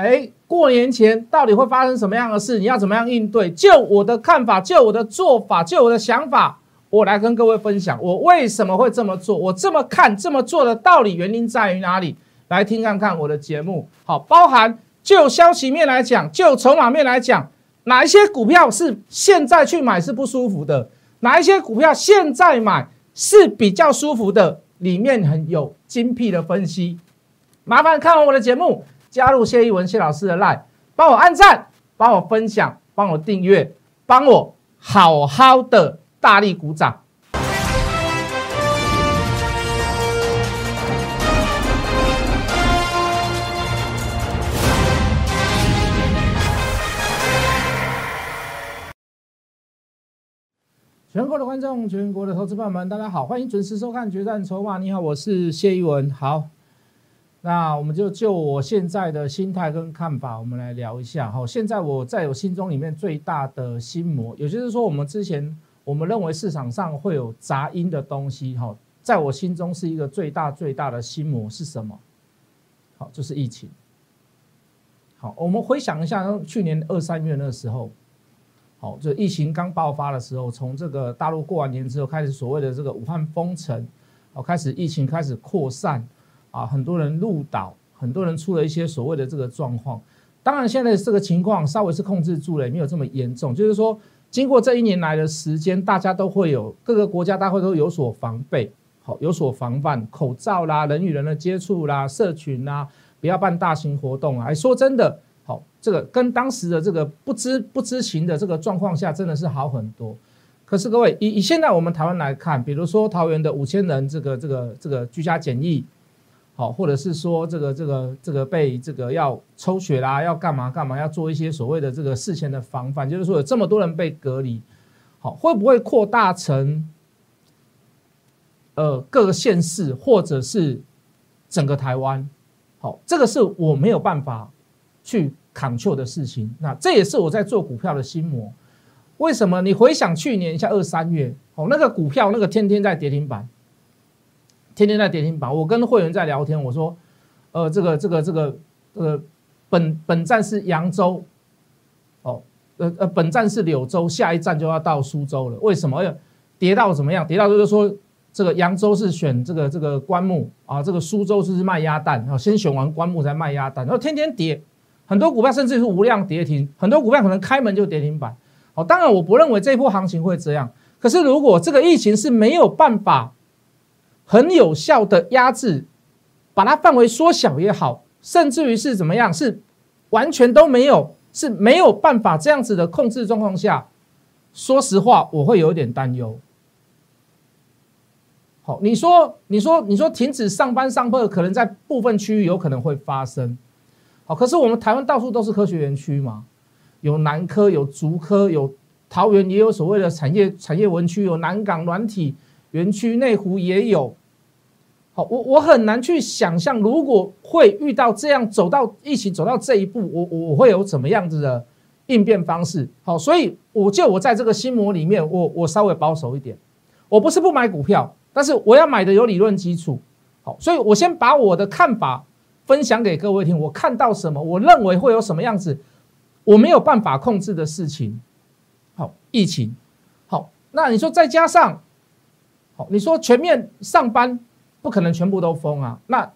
哎，过年前到底会发生什么样的事？你要怎么样应对？就我的看法，就我的做法，就我的想法，我来跟各位分享，我为什么会这么做？我这么看、这么做的道理原因在于哪里？来听看看我的节目。好，包含就消息面来讲，就筹码面来讲，哪一些股票是现在去买是不舒服的？哪一些股票现在买是比较舒服的？里面很有精辟的分析。麻烦看完我的节目。加入谢一文谢老师的 line，帮我按赞，帮我分享，帮我订阅，帮我好好的大力鼓掌。全国的观众，全国的投资朋友们，大家好，欢迎准时收看《决战筹码》。你好，我是谢一文，好。那我们就就我现在的心态跟看法，我们来聊一下哈。现在我在我心中里面最大的心魔，也就是说，我们之前我们认为市场上会有杂音的东西哈，在我心中是一个最大最大的心魔是什么？好，就是疫情。好，我们回想一下，去年二三月那个时候，好，就疫情刚爆发的时候，从这个大陆过完年之后开始，所谓的这个武汉封城，好，开始疫情开始扩散。啊，很多人入岛，很多人出了一些所谓的这个状况。当然，现在这个情况稍微是控制住了，也没有这么严重。就是说，经过这一年来的时间，大家都会有各个国家，大会都有所防备，好，有所防范，口罩啦，人与人的接触啦，社群啦，不要办大型活动啊。哎，说真的，好，这个跟当时的这个不知不知情的这个状况下，真的是好很多。可是各位，以以现在我们台湾来看，比如说桃园的五千人这个这个这个居家检疫。好，或者是说这个这个这个被这个要抽血啦，要干嘛干嘛，要做一些所谓的这个事前的防范，就是说有这么多人被隔离，好，会不会扩大成呃各个县市或者是整个台湾？好，这个是我没有办法去 control 的事情。那这也是我在做股票的心魔。为什么？你回想去年一下二三月，哦，那个股票那个天天在跌停板。天天在跌停板，我跟会员在聊天，我说，呃，这个这个这个呃，本本站是扬州，哦，呃呃，本站是柳州，下一站就要到苏州了。为什么？跌到怎么样？跌到就是说，这个扬州是选这个这个棺木啊，这个苏州是卖鸭蛋啊，先选完棺木再卖鸭蛋，然后天天跌，很多股票甚至是无量跌停，很多股票可能开门就跌停板。好，当然我不认为这波行情会这样，可是如果这个疫情是没有办法。很有效的压制，把它范围缩小也好，甚至于是怎么样，是完全都没有，是没有办法这样子的控制状况下，说实话，我会有点担忧。好，你说，你说，你说停止上班上课，可能在部分区域有可能会发生。好，可是我们台湾到处都是科学园区嘛，有南科，有竹科，有桃园也有所谓的产业产业文区，有南港软体园区，内湖也有。好，我我很难去想象，如果会遇到这样走到疫情走到这一步，我我我会有怎么样子的应变方式？好，所以我就我在这个心魔里面，我我稍微保守一点。我不是不买股票，但是我要买的有理论基础。好，所以我先把我的看法分享给各位听。我看到什么，我认为会有什么样子，我没有办法控制的事情。好，疫情。好，那你说再加上，好，你说全面上班。不可能全部都封啊！那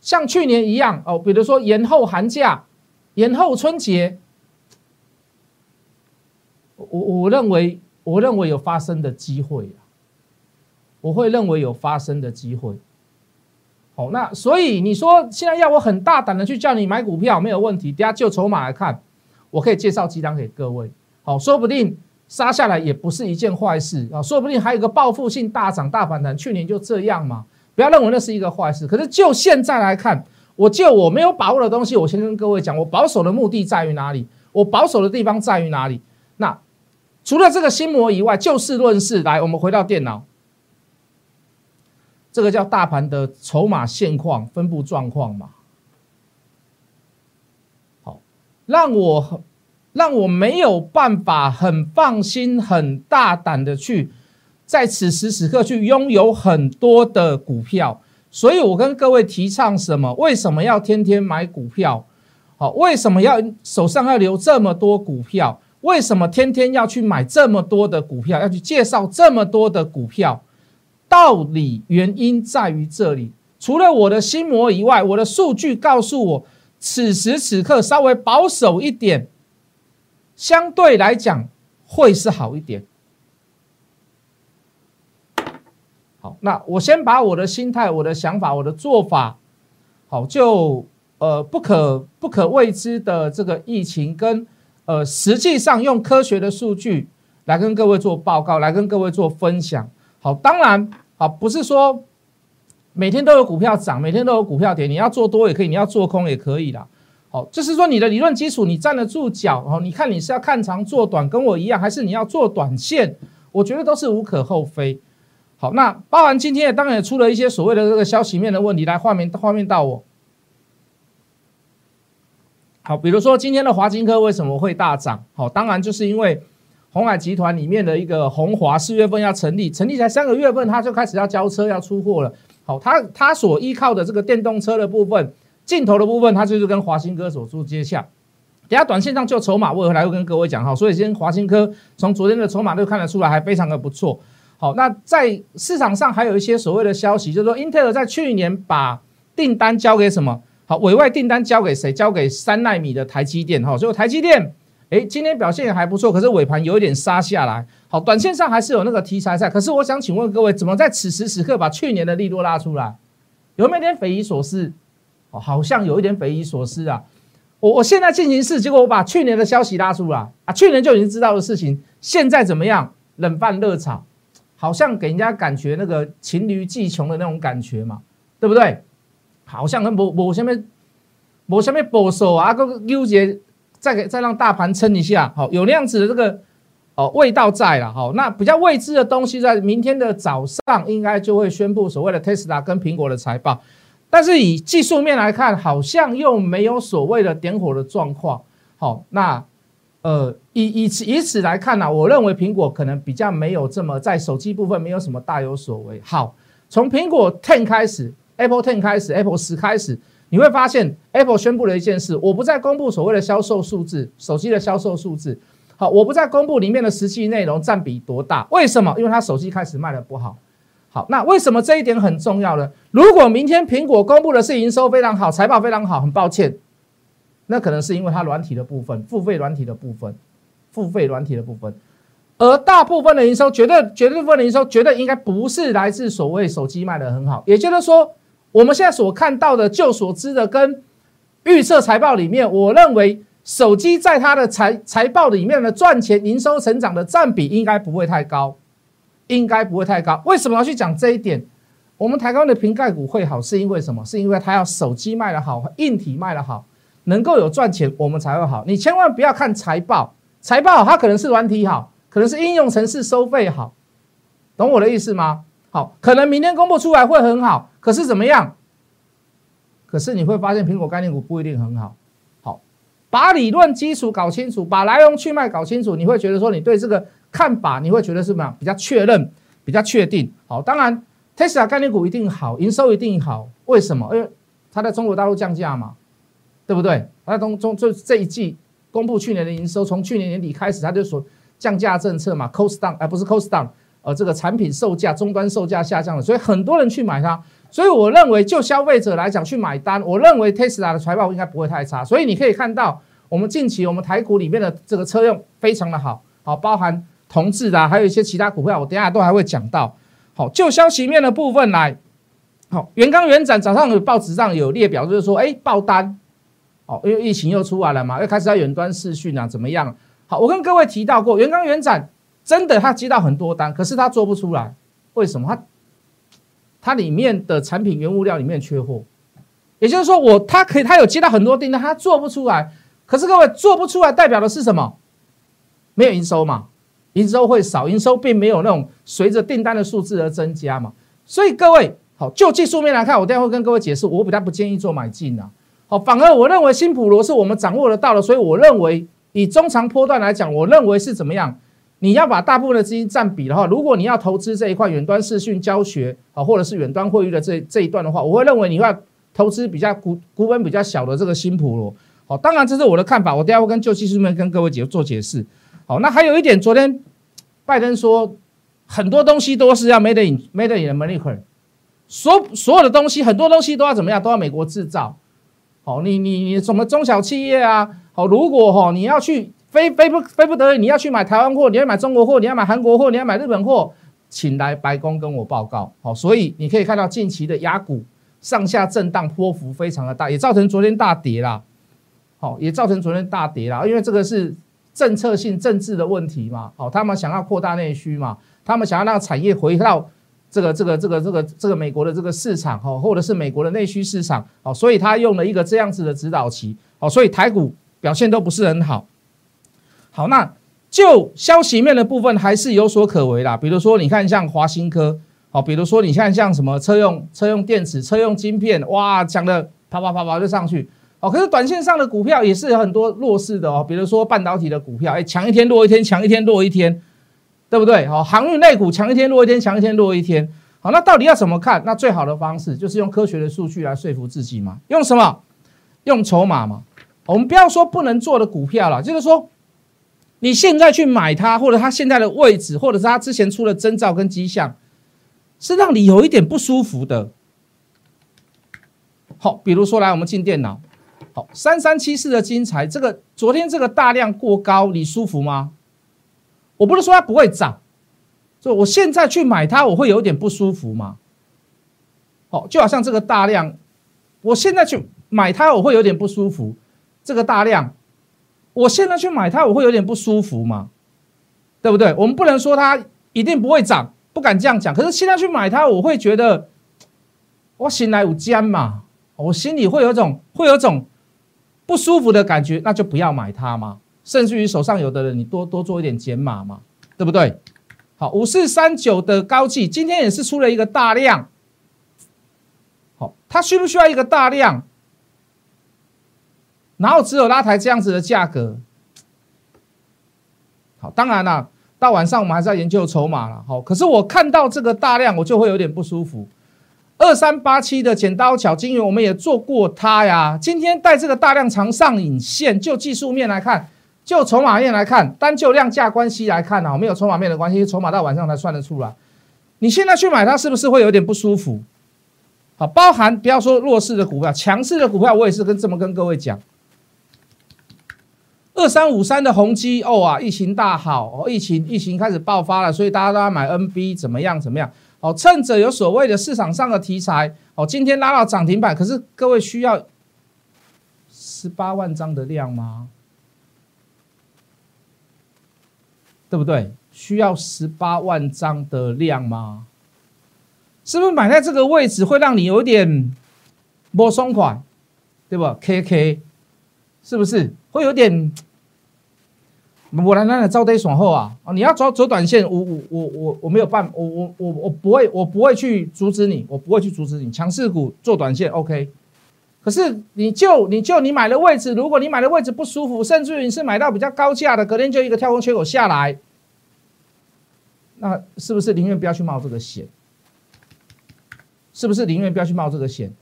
像去年一样哦，比如说延后寒假、延后春节，我我认为我认为有发生的机会啊，我会认为有发生的机会。好，那所以你说现在要我很大胆的去叫你买股票没有问题，等下就筹码来看，我可以介绍几档给各位。好，说不定。杀下来也不是一件坏事啊，说不定还有个报复性大涨大反弹。去年就这样嘛，不要认为那是一个坏事。可是就现在来看，我就我没有把握的东西，我先跟各位讲，我保守的目的在于哪里？我保守的地方在于哪里？那除了这个心魔以外，就事论事来，我们回到电脑，这个叫大盘的筹码现况分布状况嘛。好，让我。让我没有办法很放心、很大胆的去在此时此刻去拥有很多的股票，所以我跟各位提倡什么？为什么要天天买股票？好，为什么要手上要留这么多股票？为什么天天要去买这么多的股票？要去介绍这么多的股票？道理原因在于这里。除了我的心魔以外，我的数据告诉我，此时此刻稍微保守一点，相对来讲会是好一点。好，那我先把我的心态、我的想法、我的做法，好，就呃不可不可未知的这个疫情，跟呃实际上用科学的数据来跟各位做报告，来跟各位做分享。好，当然啊，不是说每天都有股票涨，每天都有股票跌，你要做多也可以，你要做空也可以的。好，就是说你的理论基础你站得住脚，哦，你看你是要看长做短，跟我一样，还是你要做短线？我觉得都是无可厚非。好，那包含今天也当然也出了一些所谓的这个消息面的问题，来画面画面到我。好，比如说今天的华金科为什么会大涨？好，当然就是因为红海集团里面的一个红华四月份要成立，成立才三个月份，它就开始要交车要出货了。好，它它所依靠的这个电动车的部分，镜头的部分，它就是跟华新科所做接洽。等下短线上就筹码，我回来会跟各位讲哈。所以今天华新科从昨天的筹码就看得出来，还非常的不错。好，那在市场上还有一些所谓的消息，就是说英特尔在去年把订单交给什么？好，委外订单交给谁？交给三纳米的台积电。哈，所以台积电，哎，今天表现也还不错，可是尾盘有一点杀下来。好，短线上还是有那个题材在。可是我想请问各位，怎么在此时此刻把去年的利多拉出来？有没有点匪夷所思？好像有一点匪夷所思啊。我我现在进行式，结果我把去年的消息拉出来啊，去年就已经知道的事情，现在怎么样？冷饭热炒。好像给人家感觉那个黔驴技穷的那种感觉嘛，对不对？好像跟某某下面某下面保守啊，个纠结，再给再让大盘撑一下，好，有那样子的这个哦味道在了，好，那比较未知的东西在明天的早上应该就会宣布所谓的 Tesla 跟苹果的财报，但是以技术面来看，好像又没有所谓的点火的状况，好，那。呃，以以此以此来看呢，我认为苹果可能比较没有这么在手机部分没有什么大有所为。好，从苹果 Ten 开始，Apple Ten 开始，Apple 十开始，你会发现 Apple 宣布了一件事：我不再公布所谓的销售数字，手机的销售数字。好，我不再公布里面的实际内容占比多大。为什么？因为它手机开始卖的不好。好，那为什么这一点很重要呢？如果明天苹果公布的是营收非常好，财报非常好，很抱歉。那可能是因为它软体的部分，付费软体的部分，付费软体的部分，而大部分的营收，绝对绝对部分的营收，绝对应该不是来自所谓手机卖的很好。也就是说，我们现在所看到的，就所知的跟预测财报里面，我认为手机在它的财财报里面的赚钱、营收成长的占比应该不会太高，应该不会太高。为什么要去讲这一点？我们台湾的瓶盖股会好，是因为什么？是因为它要手机卖的好，硬体卖的好。能够有赚钱，我们才会好。你千万不要看财报，财报它可能是软体好，可能是应用程式收费好，懂我的意思吗？好，可能明天公布出来会很好，可是怎么样？可是你会发现苹果概念股不一定很好。好，把理论基础搞清楚，把来龙去脉搞清楚，你会觉得说你对这个看法，你会觉得是什么比较确认、比较确定？好，当然，Tesla 概念股一定好，营收一定好，为什么？因为它在中国大陆降价嘛。对不对？它中中就这一季公布去年的营收，从去年年底开始，它就说降价政策嘛，cost down，而不是 cost down，呃，这个产品售价终端售价下降了，所以很多人去买它。所以我认为，就消费者来讲去买单，我认为 Tesla 的财报应该不会太差。所以你可以看到，我们近期我们台股里面的这个车用非常的好，好包含同志的，还有一些其他股票，我等下都还会讲到。好，就消息面的部分来，好，元刚元展早上有报纸上有列表，就是说，哎，爆单。哦，因为疫情又出来了嘛，又开始要远端视讯啊，怎么样？好，我跟各位提到过，元刚元展真的他接到很多单，可是他做不出来，为什么？他他里面的产品原物料里面缺货，也就是说，我他可以他有接到很多订单，他做不出来。可是各位做不出来代表的是什么？没有营收嘛，营收会少，营收并没有那种随着订单的数字而增加嘛。所以各位好，就技术面来看，我待会跟各位解释，我比较不建议做买进啊。好，反而我认为新普罗是我们掌握得到的，所以我认为以中长波段来讲，我认为是怎么样？你要把大部分的资金占比的话，如果你要投资这一块远端视讯教学啊，或者是远端会议的这这一段的话，我会认为你要投资比较股股本比较小的这个新普罗。好，当然这是我的看法，我等下会跟旧技术面跟各位解做解释。好，那还有一点，昨天拜登说很多东西都是要 made in made in America，所所有的东西很多东西都要怎么样，都要美国制造。好，你你你什么中小企业啊？好，如果哈你要去。非非不非不得已，你要去买台湾货，你要买中国货，你要买韩国货，你要买日本货，请来白宫跟我报告。好，所以你可以看到近期的雅股上下震荡波幅非常的大，也造成昨天大跌啦。好，也造成昨天大跌啦，因为这个是政策性政治的问题嘛。好，他们想要扩大内需嘛，他们想要让产业回到这个这个这个这个这个美国的这个市场，哈，或者是美国的内需市场。好，所以他用了一个这样子的指导期。好，所以台股表现都不是很好。好，那就消息面的部分还是有所可为啦。比如说，你看像华新科，好，比如说你看像什么车用车用电池、车用晶片，哇，讲的啪啪啪啪就上去。哦，可是短线上的股票也是有很多弱势的哦。比如说半导体的股票，哎，强一天弱一天，强一天弱一天，对不对？好，航运类股强一天弱一天，强一天弱一天。好，那到底要怎么看？那最好的方式就是用科学的数据来说服自己嘛。用什么？用筹码嘛。我们不要说不能做的股票了，就是说。你现在去买它，或者它现在的位置，或者是它之前出的征兆跟迹象，是让你有一点不舒服的。好，比如说来我们进电脑，好，三三七四的精彩，这个昨天这个大量过高，你舒服吗？我不是说它不会涨，就我现在去买它，我会有点不舒服吗？好，就好像这个大量，我现在去买它，我会有点不舒服，这个大量。我现在去买它，我会有点不舒服嘛，对不对？我们不能说它一定不会涨，不敢这样讲。可是现在去买它，我会觉得我醒来有尖嘛，我心里会有种会有种不舒服的感觉，那就不要买它嘛。甚至于手上有的人，你多多做一点减码嘛，对不对？好，五四三九的高技今天也是出了一个大量，好，它需不需要一个大量？然后只有拉抬这样子的价格，好，当然了，到晚上我们还是要研究筹码了。好，可是我看到这个大量，我就会有点不舒服。二三八七的剪刀巧金鱼，我们也做过它呀。今天带这个大量长上影线，就技术面来看，就筹码面来看，单就量价关系来看呢，没有筹码面的关系，筹码到晚上才算得出来。你现在去买它，是不是会有点不舒服？好，包含不要说弱势的股票，强势的股票，我也是跟这么跟各位讲。二三五三的宏基哦啊，疫情大好哦，疫情疫情开始爆发了，所以大家都要买 NB，怎么样怎么样？哦，趁着有所谓的市场上的题材哦，今天拉到涨停板，可是各位需要十八万张的量吗？对不对？需要十八万张的量吗？是不是买在这个位置会让你有点摸松款，对吧？KK 是不是？会有点，我来来来招堆爽后啊！啊，你要走走短线，我我我我我没有办，我我我我不会，我不会去阻止你，我不会去阻止你。强势股做短线，OK。可是你就你就你买的位置，如果你买的位置不舒服，甚至于你是买到比较高价的，隔天就一个跳空缺口下来，那是不是宁愿不要去冒这个险？是不是宁愿不要去冒这个险？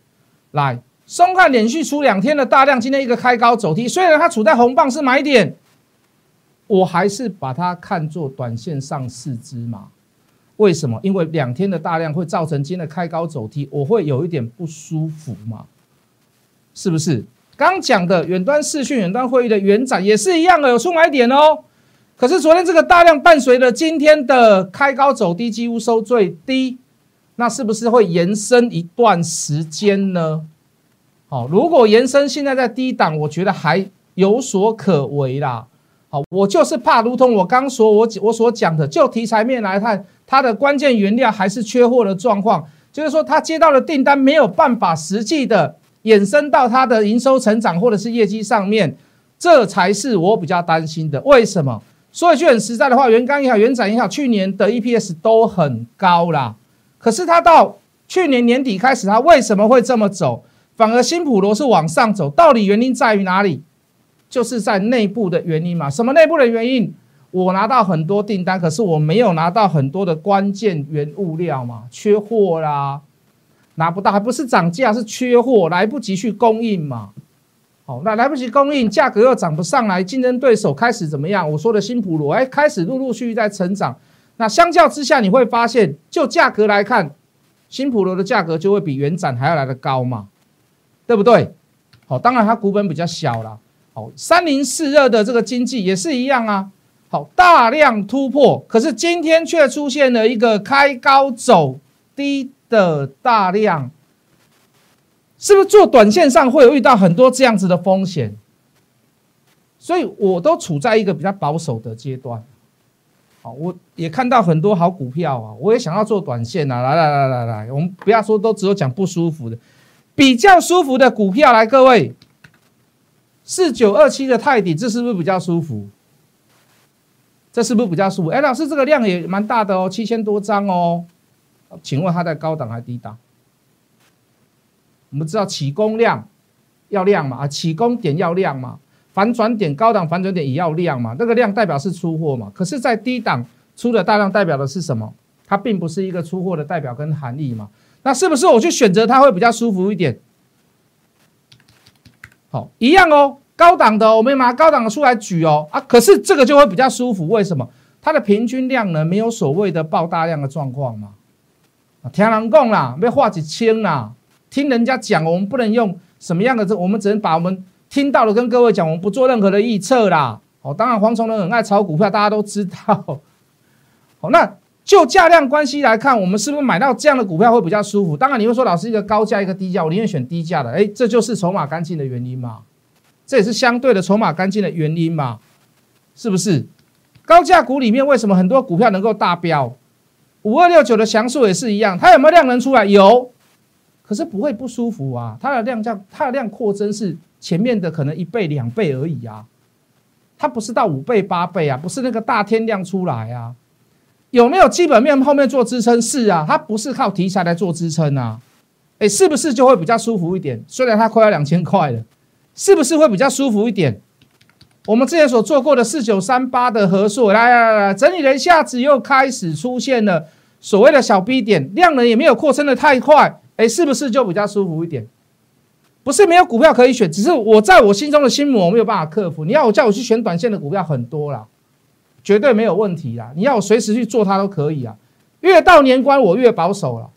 来。松汉连续出两天的大量，今天一个开高走低，虽然它处在红棒是买点，我还是把它看作短线上四支嘛。为什么？因为两天的大量会造成今天的开高走低，我会有一点不舒服嘛？是不是？刚讲的远端视讯、远端会议的远展也是一样的，有出买点哦。可是昨天这个大量伴随着今天的开高走低，几乎收最低，那是不是会延伸一段时间呢？好，如果延伸现在在低档，我觉得还有所可为啦。好，我就是怕，如同我刚说，我我所讲的，就题材面来看，它的关键原料还是缺货的状况，就是说它接到的订单没有办法实际的衍生到它的营收成长或者是业绩上面，这才是我比较担心的。为什么？说一句很实在的话，元刚也好，原展也好，去年的 EPS 都很高啦，可是它到去年年底开始，它为什么会这么走？反而新普罗是往上走，到底原因在于哪里？就是在内部的原因嘛。什么内部的原因？我拿到很多订单，可是我没有拿到很多的关键原物料嘛，缺货啦，拿不到，还不是涨价，是缺货，来不及去供应嘛。好，那来不及供应，价格又涨不上来，竞争对手开始怎么样？我说的新普罗，哎，开始陆陆续续在成长。那相较之下，你会发现，就价格来看，新普罗的价格就会比原展还要来的高嘛，对不对？好，当然它股本比较小了。好，三零四二的这个经济也是一样啊。好，大量突破，可是今天却出现了一个开高走低的大量。是不是做短线上会有遇到很多这样子的风险？所以我都处在一个比较保守的阶段。好，我也看到很多好股票啊，我也想要做短线啊。来来来来来，我们不要说都只有讲不舒服的，比较舒服的股票来，各位，四九二七的泰迪，这是不是比较舒服？这是不是比较舒服？哎，老师，这个量也蛮大的哦，七千多张哦。请问它在高档还是低档？我们知道起攻量要量嘛，啊，起攻点要量嘛，反转点高档反转点也要量嘛，那个量代表是出货嘛。可是，在低档出的大量代表的是什么？它并不是一个出货的代表跟含义嘛。那是不是我去选择它会比较舒服一点？好，一样哦，高档的我们拿高档的出来举哦，啊，可是这个就会比较舒服，为什么？它的平均量呢，没有所谓的爆大量的状况嘛。啊，听人讲啦，要画几千啦。听人家讲，我们不能用什么样的这，我们只能把我们听到的跟各位讲，我们不做任何的预测啦。哦，当然黄崇仁很爱炒股票，大家都知道。好，那就价量关系来看，我们是不是买到这样的股票会比较舒服？当然你会说，老师一个高价一个低价，我宁愿选低价的。哎，这就是筹码干净的原因嘛，这也是相对的筹码干净的原因嘛，是不是？高价股里面为什么很多股票能够大飙？五二六九的强数也是一样，它有没有量能出来？有。可是不会不舒服啊，它的量价，它的量扩增是前面的可能一倍两倍而已啊，它不是到五倍八倍啊，不是那个大天量出来啊，有没有基本面后面做支撑？是啊，它不是靠题材来做支撑啊，哎，是不是就会比较舒服一点？虽然它快要两千块了，是不是会比较舒服一点？我们之前所做过的四九三八的合数，来来来，整理了一下子，又开始出现了所谓的小 B 点，量能也没有扩增的太快。哎，是不是就比较舒服一点？不是没有股票可以选，只是我在我心中的心魔没有办法克服。你要我叫我去选短线的股票很多啦，绝对没有问题啦。你要我随时去做它都可以啊。越到年关我越保守了。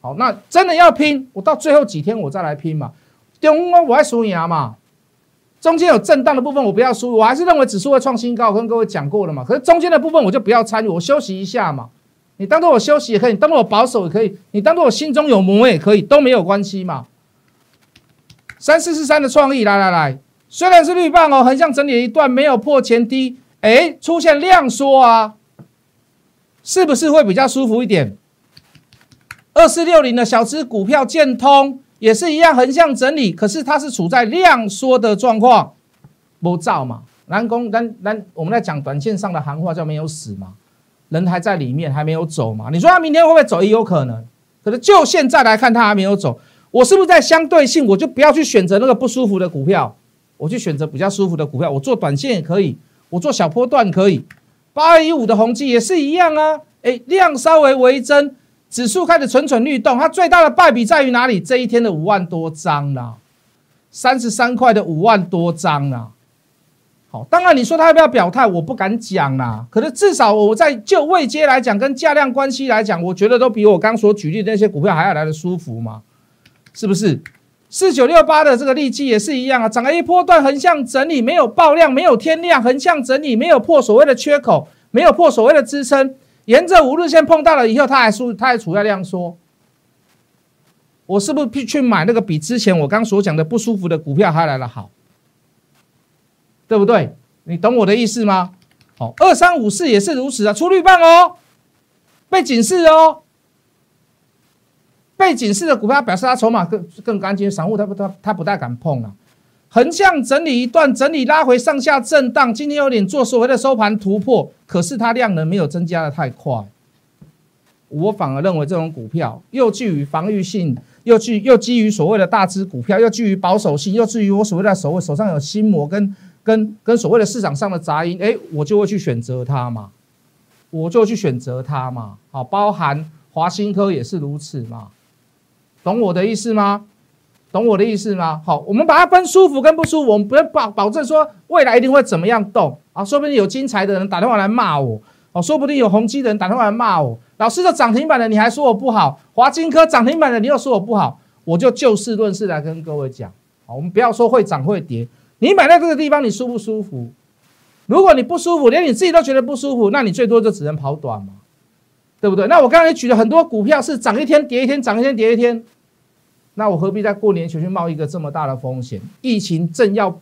好，那真的要拼，我到最后几天我再来拼嘛。中我还输赢嘛，中间有震荡的部分我不要输，我还是认为指数会创新高，我跟各位讲过了嘛。可是中间的部分我就不要参与，我休息一下嘛。你当做我休息也可以，当做我保守也可以，你当做我心中有魔也可以，都没有关系嘛。三四四三的创意，来来来，虽然是绿棒哦，横向整理一段没有破前低，哎，出现量缩啊，是不是会比较舒服一点？二四六零的小资股票建通也是一样，横向整理，可是它是处在量缩的状况，不造嘛。南工南南，我们在讲短线上的行话叫没有死嘛。人还在里面，还没有走嘛？你说他明天会不会走？也有可能。可是就现在来看，他还没有走。我是不是在相对性，我就不要去选择那个不舒服的股票，我去选择比较舒服的股票。我做短线也可以，我做小波段可以。八二一五的宏基也是一样啊。哎，量稍微微增，指数开始蠢蠢欲动。它最大的败笔在于哪里？这一天的五万多张啦，三十三块的五万多张啦。好，当然你说他要不要表态，我不敢讲啦。可是至少我在就位阶来讲，跟价量关系来讲，我觉得都比我刚所举例的那些股票还要来的舒服嘛，是不是？四九六八的这个利基也是一样啊，涨了一波段横向整理，没有爆量，没有天量，横向整理，没有破所谓的缺口，没有破所谓的支撑，沿着五日线碰到了以后，它还输，它还处在量缩。我是不是去买那个比之前我刚所讲的不舒服的股票还来的好？对不对？你懂我的意思吗？好，二三五四也是如此啊，出绿棒哦，被警示哦，背景式的股票表示它筹码更更干净，散户他不他他不太敢碰啊。横向整理一段，整理拉回上下震荡，今天有点做所谓的收盘突破，可是它量能没有增加的太快。我反而认为这种股票又基于防御性，又具又基于所谓的大只股票，又基于保守性，又基于我所谓的所谓手上有心魔跟。跟跟所谓的市场上的杂音，哎，我就会去选择它嘛，我就去选择它嘛。好，包含华新科也是如此嘛，懂我的意思吗？懂我的意思吗？好，我们把它分舒服跟不舒服，我们不要保保证说未来一定会怎么样动。啊，说不定有精彩的人打电话来骂我，哦，说不定有宏基的人打电话来骂我，老师的涨停板的你还说我不好，华金科涨停板的你又说我不好，我就就事论事来跟各位讲，好，我们不要说会涨会跌，你买在这个地方你舒不舒服？如果你不舒服，连你自己都觉得不舒服，那你最多就只能跑短嘛，对不对？那我刚才举了很多股票是涨一天跌一天，涨一天跌一天。那我何必在过年前去冒一个这么大的风险？疫情正要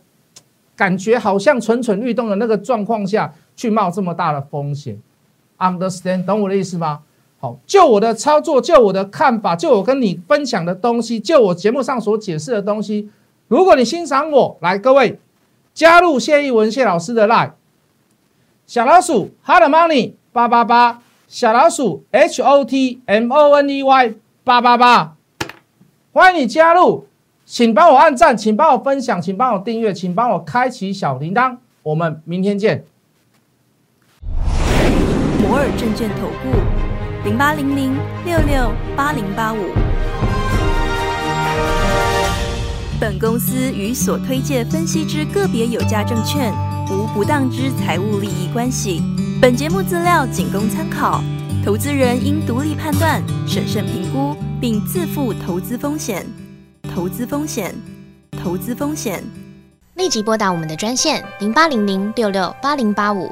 感觉好像蠢蠢欲动的那个状况下去冒这么大的风险？Understand？懂我的意思吗？好，就我的操作，就我的看法，就我跟你分享的东西，就我节目上所解释的东西。如果你欣赏我，来各位加入谢义文谢老师的 Line，小老鼠 Hard Money 八八八，小老鼠 H O T M O N E Y 八八八。欢迎你加入，请帮我按赞，请帮我分享，请帮我订阅，请帮我开启小铃铛。我们明天见。摩尔证券投顾零八零零六六八零八五。本公司与所推介分析之个别有价证券无不当之财务利益关系。本节目资料仅供参考，投资人应独立判断、审慎评估。并自负投资风险。投资风险，投资风险。立即拨打我们的专线零八零零六六八零八五